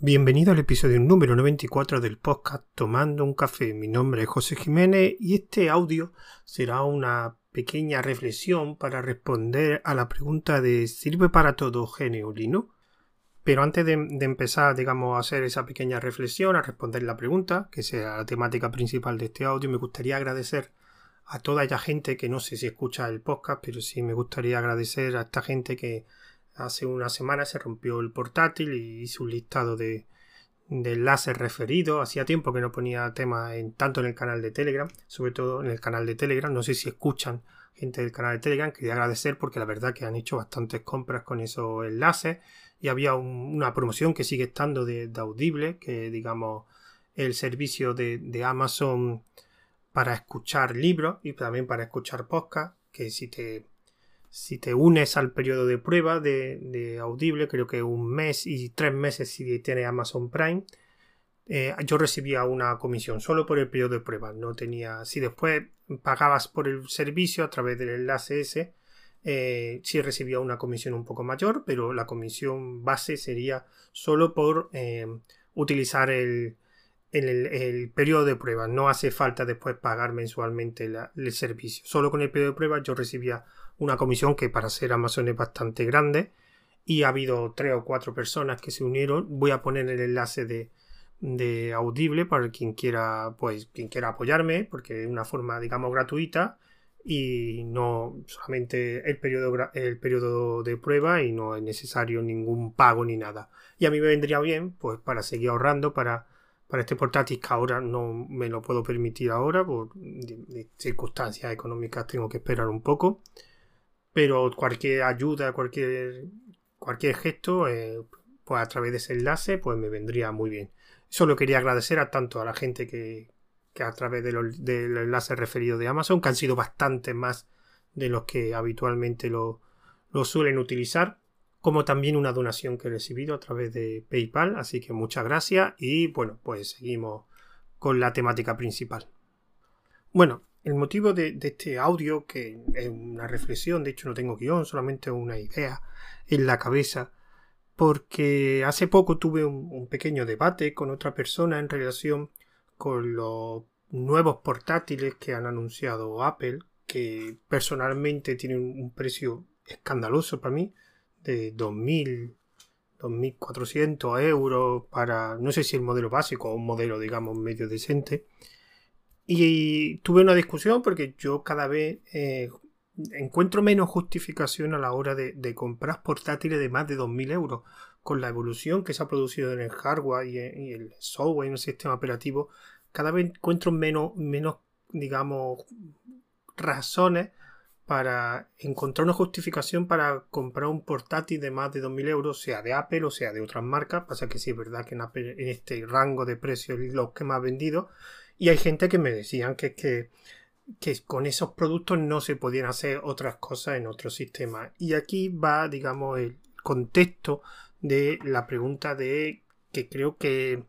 Bienvenido al episodio número 94 del podcast Tomando un café. Mi nombre es José Jiménez y este audio será una pequeña reflexión para responder a la pregunta de ¿sirve para todo Geneulino? Pero antes de, empezar, digamos, a hacer esa pequeña reflexión, a responder la pregunta, que sea la temática principal de este audio, me gustaría agradecer a toda esa gente que no sé si escucha el podcast, pero sí me gustaría agradecer a esta gente que hace una semana se rompió el portátil y hice un listado de, enlaces referidos. Hacía tiempo que no ponía temas en, tanto en el canal de Telegram, sobre todo en el canal de Telegram. No sé si escuchan gente del canal de Telegram. Quería agradecer porque la verdad que han hecho bastantes compras con esos enlaces. Y había una promoción que sigue estando de, Audible, que digamos el servicio de, de, Amazon para escuchar libros y también para escuchar podcast. Que si te si te unes al periodo de prueba de, Audible, creo que un mes y tres meses si tiene Amazon Prime, eh, yo recibía una comisión solo por el periodo de prueba. No tenía. Si después pagabas por el servicio a través del enlace ese, eh, sí recibía una comisión un poco mayor, pero la comisión base sería solo por eh, utilizar el, el, periodo de prueba. No hace falta después pagar mensualmente el servicio. Solo con el periodo de prueba yo recibía una comisión que para ser Amazon es bastante grande y ha habido tres o cuatro personas que se unieron. Voy a poner el enlace de, Audible para quien quiera, pues, quien quiera apoyarme, porque es una forma, digamos, gratuita y no solamente el periodo, el periodo de prueba y no es necesario ningún pago ni nada. Y a mí me vendría bien, pues, para seguir ahorrando, para, para este portátil que ahora no me lo puedo permitir ahora, por circunstancias económicas tengo que esperar un poco pero cualquier ayuda, cualquier, cualquier gesto, eh, pues a través de ese enlace, pues me vendría muy bien. Solo quería agradecer a tanto a la gente que, que a través del enlace referido de Amazon, que han sido bastante más de los que habitualmente lo, lo suelen utilizar, como también una donación que he recibido a través de PayPal, así que muchas gracias y bueno, pues seguimos con la temática principal. Bueno, el motivo de, este audio, que es una reflexión, de hecho no tengo guion, solamente una idea en la cabeza, porque hace poco tuve un, pequeño debate con otra persona en relación con los nuevos portátiles que han anunciado Apple, que personalmente tienen un precio escandaloso para mí, de 2000, 2400 euros para, no sé si el modelo básico o un modelo, digamos, medio decente. Y tuve una discusión porque yo cada vez eh, encuentro menos justificación a la hora de, comprar portátiles de más de 2.000 euros. Con la evolución que se ha producido en el hardware y, el software en el sistema operativo, cada vez encuentro menos, menos digamos, razones para encontrar una justificación para comprar un portátil de más de 2.000 euros, sea de Apple o sea de otras marcas. Pasa que sí es verdad que en, en este rango de precios los que más vendido y hay gente que me decían que, que, que con esos productos no se podían hacer otras cosas en otro sistema. Y aquí va, digamos, el contexto de la pregunta de que creo que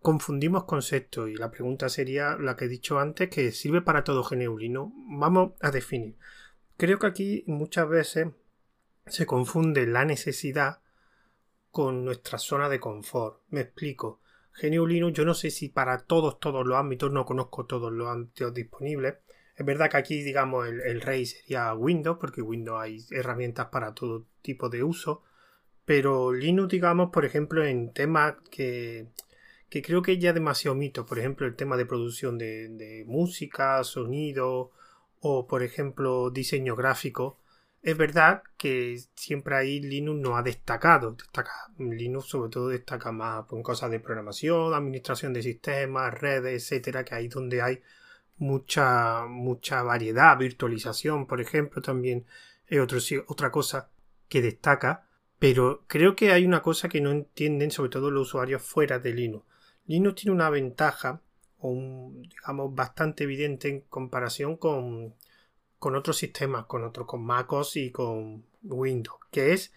confundimos conceptos y la pregunta sería la que he dicho antes que sirve para todo geneulino. Vamos a definir. Creo que aquí muchas veces se confunde la necesidad con nuestra zona de confort. Me explico. GNU Linux, yo no sé si para todos, todos los ámbitos, no conozco todos los ámbitos disponibles. Es verdad que aquí, digamos, el, rey sería Windows, porque Windows hay herramientas para todo tipo de uso. Pero Linux, digamos, por ejemplo, en temas que, que creo que ya demasiado mito, por ejemplo, el tema de producción de, de música, sonido, o por ejemplo, diseño gráfico, es verdad que siempre ahí Linux no ha destacado. Destaca, Linux sobre todo destaca más en cosas de programación, administración de sistemas, redes, etcétera, que ahí donde hay mucha, mucha variedad, virtualización, por ejemplo, también es otro, otra cosa que destaca. Pero creo que hay una cosa que no entienden, sobre todo los usuarios fuera de Linux. Linux tiene una ventaja, digamos, bastante evidente en comparación con, con otros sistemas, con otros, con MacOS y con Windows, que es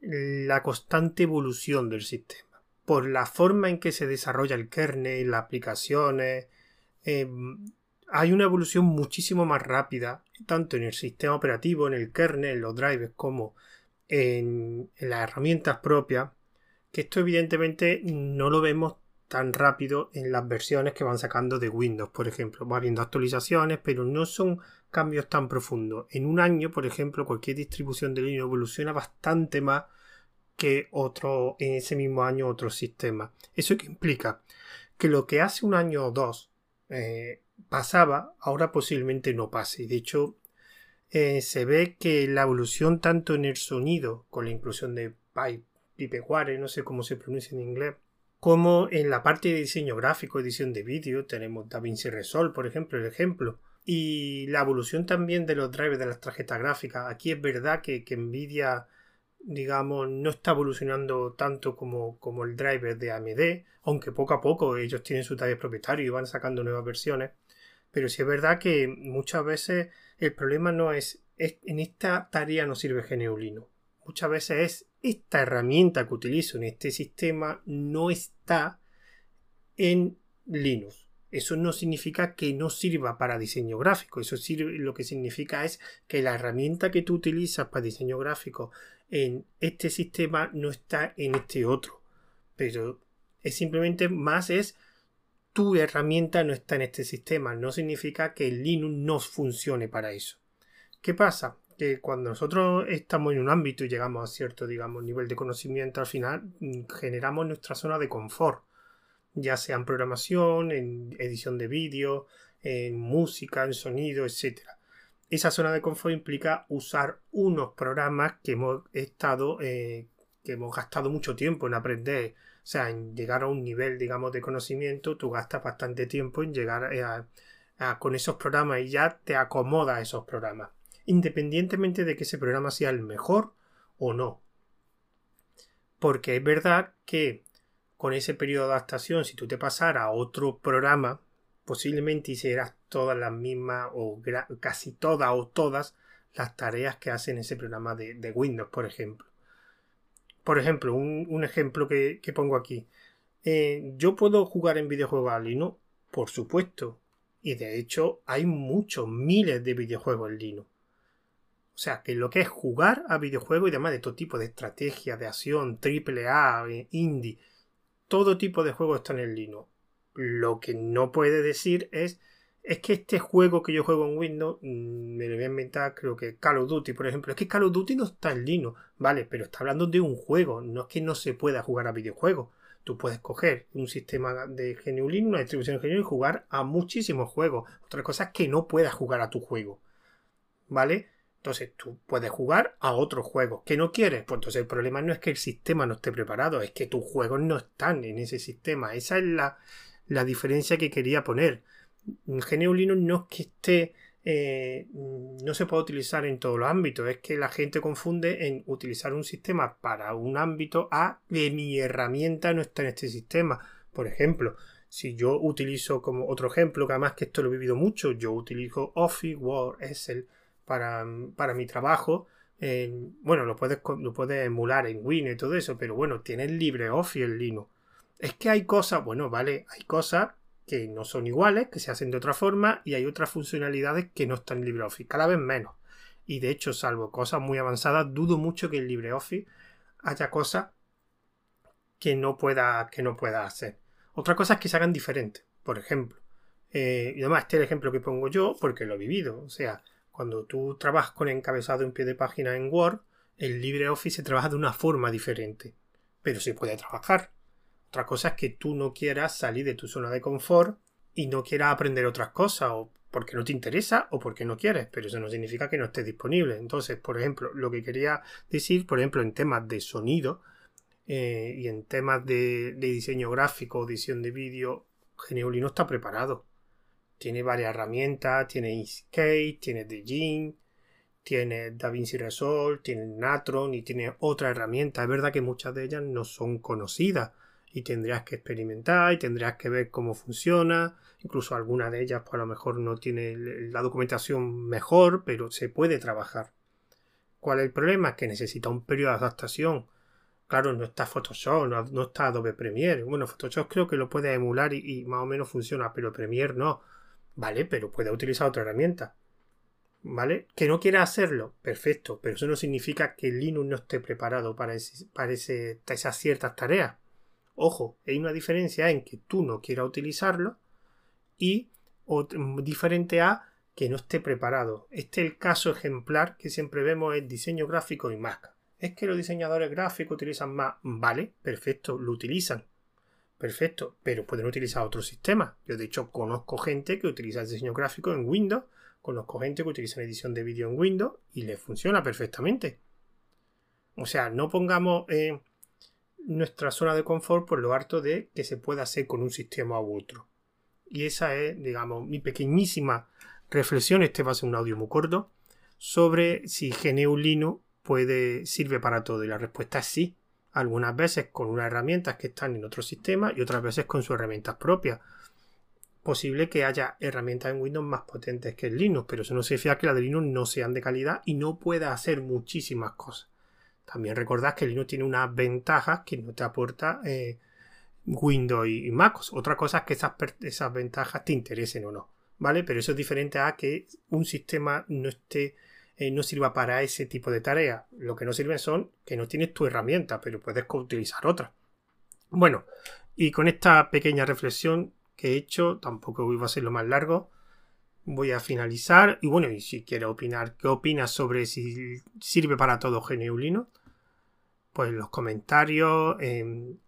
la constante evolución del sistema. Por la forma en que se desarrolla el kernel, las aplicaciones, em, hay una evolución muchísimo más rápida, tanto en el sistema operativo, en el kernel, en los drivers, como en, las herramientas propias, Que esto evidentemente no lo vemos tan rápido en las versiones que van sacando de Windows, por ejemplo. Va habiendo actualizaciones, pero no son cambios tan profundos. En un año, por ejemplo, cualquier distribución de Linux evoluciona bastante más que otro en ese mismo año otro sistema. ¿Eso qué implica? Que lo que hace un año o dos eh, pasaba, ahora posiblemente no pase. De hecho, eh, se ve que la evolución tanto en el sonido, con la inclusión de pipe, no sé cómo se pronuncia en inglés, como en la parte de diseño gráfico, edición de vídeo, tenemos DaVinci Resolve, por ejemplo, el ejemplo, y la evolución también de los drivers de las tarjetas gráficas. Aquí es verdad que, que Nvidia, digamos, no está evolucionando tanto como, como el driver de AMD, aunque poco a poco ellos tienen su taller propietario y van sacando nuevas versiones. Pero sí es verdad que muchas veces el problema no es, en esta tarea no sirve GNU Muchas veces es esta herramienta que utilizo en este sistema no está en Linux. Eso no significa que no sirva para diseño gráfico. Eso lo que significa es que la herramienta que tú utilizas para diseño gráfico en este sistema no está en este otro. Pero es simplemente más es tu herramienta no está en este sistema. No significa que Linux no funcione para eso. ¿Qué pasa? Cuando nosotros estamos en un ámbito y llegamos a cierto, digamos, nivel de conocimiento, al final mm, generamos nuestra zona de confort, ya sea en programación, en edición de vídeo, en música, en sonido, etc. Esa zona de confort implica usar unos programas que hemos estado, eh, que hemos gastado mucho tiempo en aprender, o sea, en llegar a un nivel, digamos, de conocimiento, tú gastas bastante tiempo en llegar a, con esos programas y ya te acomoda a esos programas independientemente de que ese programa sea el mejor o no. Porque es verdad que con ese periodo de adaptación, si tú te pasaras a otro programa, posiblemente hicieras todas las mismas o casi todas o todas las tareas que hacen ese programa de, Windows, por ejemplo. Por ejemplo, un, ejemplo que, pongo aquí. Eh, ¿Yo puedo jugar en videojuegos a Linux? Por supuesto. Y de hecho hay muchos, miles de videojuegos en Linux. O sea, que lo que es jugar a videojuegos y demás de todo tipo de estrategia, de acción, triple A, eh, indie, todo tipo de juegos está en el Linux. Lo que no puede decir es es que este juego que yo juego en Windows, mm, me lo voy a inventar, creo que Call of Duty, por ejemplo, es que Call of Duty no está en Linux, vale, pero está hablando de un juego, no es que no se pueda jugar a videojuegos. Tú puedes coger un sistema de GNU Linux, una distribución de GNU y jugar a muchísimos juegos. Otra cosa es que no puedas jugar a tu juego, ¿vale? Entonces tú puedes jugar a otros juegos. ¿Que no quieres? Pues entonces el problema no es que el sistema no esté preparado, es que tus juegos no están en ese sistema. Esa es la, la diferencia que quería poner. GNU Linux no es que esté. Eh, no se puede utilizar en todos los ámbitos. Es que la gente confunde en utilizar un sistema para un ámbito a que mi herramienta no está en este sistema. Por ejemplo, si yo utilizo como otro ejemplo, que además que esto lo he vivido mucho, yo utilizo Office, Word, Excel para, para mi trabajo. bueno, lo puedes, lo puedes emular en Win y todo eso, pero bueno, tienes LibreOffice en Linux. Es que hay cosas, bueno, vale, hay cosas que no son iguales, que se hacen de otra forma, y hay otras funcionalidades que no están en LibreOffice, cada vez menos. Y de hecho, salvo cosas muy avanzadas, dudo mucho que en LibreOffice haya cosas que no pueda, que no pueda hacer. Otra cosa es que se hagan diferentes, por ejemplo. Eh, y además, este es el ejemplo que pongo yo porque lo he vivido. O sea, cuando tú trabajas con encabezado en pie de página en Word, el LibreOffice se trabaja de una forma diferente, pero se puede trabajar. Otra cosa es que tú no quieras salir de tu zona de confort y no quieras aprender otras cosas, o porque no te interesa o porque no quieres, pero eso no significa que no esté disponible. Entonces, por ejemplo, lo que quería decir, por ejemplo, en temas de sonido eh, y en temas de, diseño gráfico edición de vídeo, Geneuli no está preparado. Tiene varias herramientas, tiene Inkscape, tiene Djinn, tiene DaVinci Resolve, tiene Natron y tiene otra herramienta. Es verdad que muchas de ellas no son conocidas y tendrías que experimentar y tendrías que ver cómo funciona. Incluso alguna de ellas, pues a lo mejor no tiene la documentación mejor, pero se puede trabajar. ¿Cuál es el problema? Que necesita un periodo de adaptación. Claro, no está Photoshop, no, está Adobe Premiere. Bueno, Photoshop creo que lo puede emular y, y más o menos funciona, pero Premiere no. Vale, pero puede utilizar otra herramienta. ¿Vale? Que no quiera hacerlo, perfecto, pero eso no significa que Linux no esté preparado para, para esas ciertas tareas. Ojo, hay una diferencia en que tú no quieras utilizarlo y diferente a que no esté preparado. Este es el caso ejemplar que siempre vemos en diseño gráfico y Mac. Es que los diseñadores gráficos utilizan más. Vale, perfecto, lo utilizan. Perfecto, pero pueden utilizar otro sistema. Yo de hecho conozco gente que utiliza el diseño gráfico en Windows, conozco gente que utiliza la edición de vídeo en Windows y le funciona perfectamente. O sea, no pongamos eh, nuestra zona de confort por lo harto de que se pueda hacer con un sistema u otro. Y esa es, digamos, mi pequeñísima reflexión. Este va a ser un audio muy corto sobre si GNU Linux puede, sirve para todo. Y la respuesta es sí. Algunas veces con unas herramientas que están en otro sistema y otras veces con sus herramientas propias. Posible que haya herramientas en Windows más potentes que en Linux, pero eso no significa que las de Linux no sean de calidad y no pueda hacer muchísimas cosas. También recordad que Linux tiene unas ventajas que no te aporta eh, Windows y, Mac. Otra cosa es que esas, esas ventajas te interesen o no. ¿Vale? Pero eso es diferente a que un sistema no esté eh, no sirva para ese tipo de tareas. Lo que no sirve son que no tienes tu herramienta, pero puedes utilizar otra. Bueno, y con esta pequeña reflexión que he hecho, tampoco iba a ser lo más largo, voy a finalizar. Y bueno, y si quieres opinar, ¿qué opinas sobre si sirve para todo GNU Pues los comentarios, em,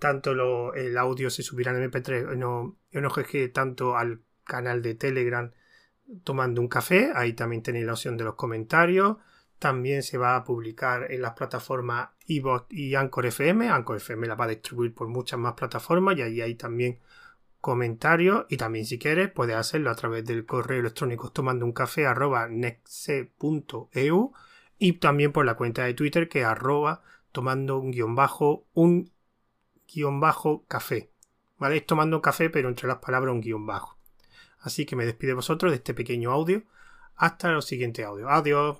tanto el audio se subirá en MP3, no, no que tanto al canal de Telegram tomando un café, ahí también tenéis la opción de los comentarios. También se va a publicar en las plataformas iBot y Anchor FM. Anchor FM la va a distribuir por muchas más plataformas y ahí hay también comentarios. Y también si quieres puedes hacerlo a través del correo electrónico tomando un café nexe.eu y también por la cuenta de Twitter que arroba tomando un guion bajo un guion bajo café. ¿Vale? Es tomando un café pero entre las palabras un guion bajo. Así que me despido de vosotros de este pequeño audio. Hasta el siguiente audio. Adiós.